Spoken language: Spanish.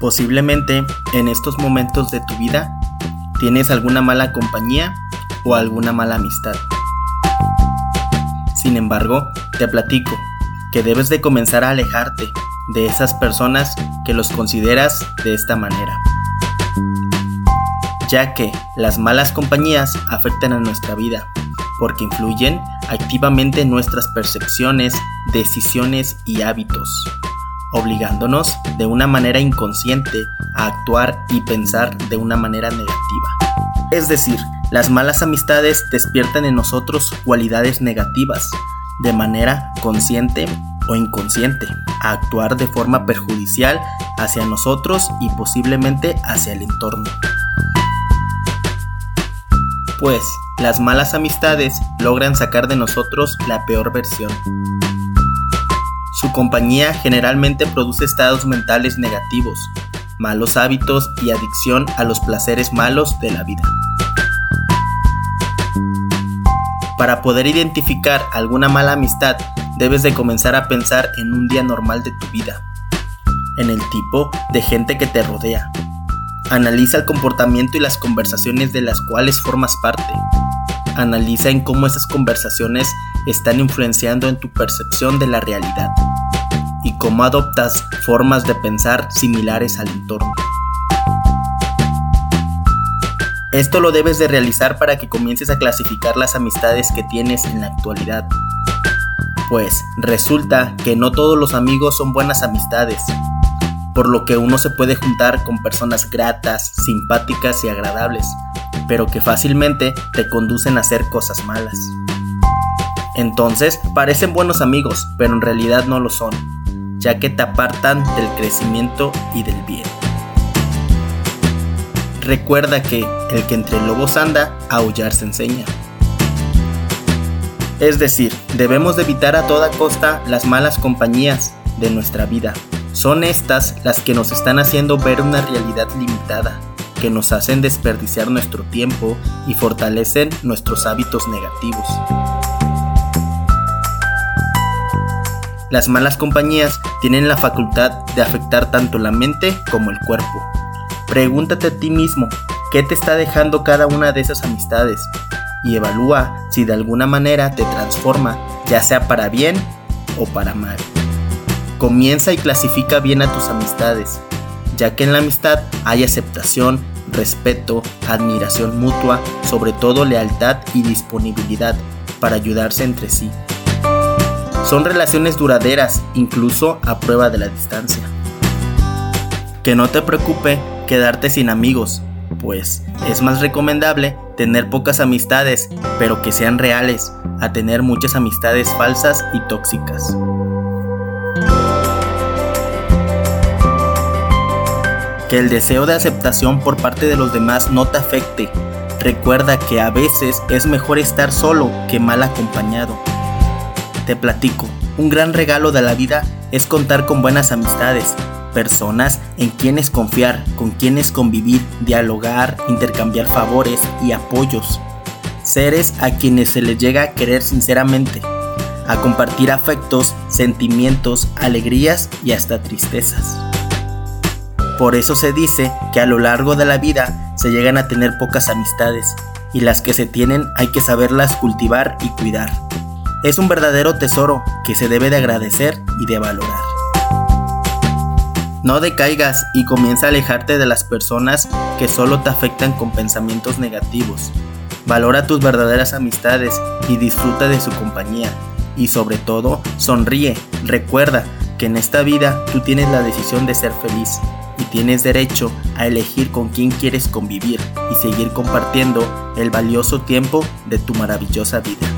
Posiblemente en estos momentos de tu vida tienes alguna mala compañía o alguna mala amistad. Sin embargo, te platico que debes de comenzar a alejarte de esas personas que los consideras de esta manera. Ya que las malas compañías afectan a nuestra vida, porque influyen activamente en nuestras percepciones, decisiones y hábitos, obligándonos de una manera inconsciente a actuar y pensar de una manera negativa. Es decir, las malas amistades despiertan en nosotros cualidades negativas, de manera consciente o inconsciente, a actuar de forma perjudicial hacia nosotros y posiblemente hacia el entorno. Pues las malas amistades logran sacar de nosotros la peor versión. Su compañía generalmente produce estados mentales negativos, malos hábitos y adicción a los placeres malos de la vida. Para poder identificar alguna mala amistad, debes de comenzar a pensar en un día normal de tu vida, en el tipo de gente que te rodea. Analiza el comportamiento y las conversaciones de las cuales formas parte. Analiza en cómo esas conversaciones están influenciando en tu percepción de la realidad cómo adoptas formas de pensar similares al entorno. Esto lo debes de realizar para que comiences a clasificar las amistades que tienes en la actualidad. Pues resulta que no todos los amigos son buenas amistades, por lo que uno se puede juntar con personas gratas, simpáticas y agradables, pero que fácilmente te conducen a hacer cosas malas. Entonces, parecen buenos amigos, pero en realidad no lo son, ya que te apartan del crecimiento y del bien. Recuerda que el que entre lobos anda, aullar se enseña. Es decir, debemos de evitar a toda costa las malas compañías de nuestra vida. Son estas las que nos están haciendo ver una realidad limitada, que nos hacen desperdiciar nuestro tiempo y fortalecen nuestros hábitos negativos. Las malas compañías tienen la facultad de afectar tanto la mente como el cuerpo. Pregúntate a ti mismo, ¿qué te está dejando cada una de esas amistades? Y evalúa si de alguna manera te transforma, ya sea para bien o para mal. Comienza y clasifica bien a tus amistades, ya que en la amistad hay aceptación, respeto, admiración mutua, sobre todo lealtad y disponibilidad para ayudarse entre sí. Son relaciones duraderas, incluso a prueba de la distancia. Que no te preocupe quedarte sin amigos, pues es más recomendable tener pocas amistades, pero que sean reales, a tener muchas amistades falsas y tóxicas. Que el deseo de aceptación por parte de los demás no te afecte. Recuerda que a veces es mejor estar solo que mal acompañado. Te platico, un gran regalo de la vida es contar con buenas amistades, personas en quienes confiar, con quienes convivir, dialogar, intercambiar favores y apoyos. Seres a quienes se les llega a querer sinceramente, a compartir afectos, sentimientos, alegrías y hasta tristezas. Por eso se dice que a lo largo de la vida se llegan a tener pocas amistades y las que se tienen hay que saberlas cultivar y cuidar. Es un verdadero tesoro que se debe de agradecer y de valorar. No decaigas y comienza a alejarte de las personas que solo te afectan con pensamientos negativos. Valora tus verdaderas amistades y disfruta de su compañía. Y sobre todo, sonríe. Recuerda que en esta vida tú tienes la decisión de ser feliz y tienes derecho a elegir con quién quieres convivir y seguir compartiendo el valioso tiempo de tu maravillosa vida.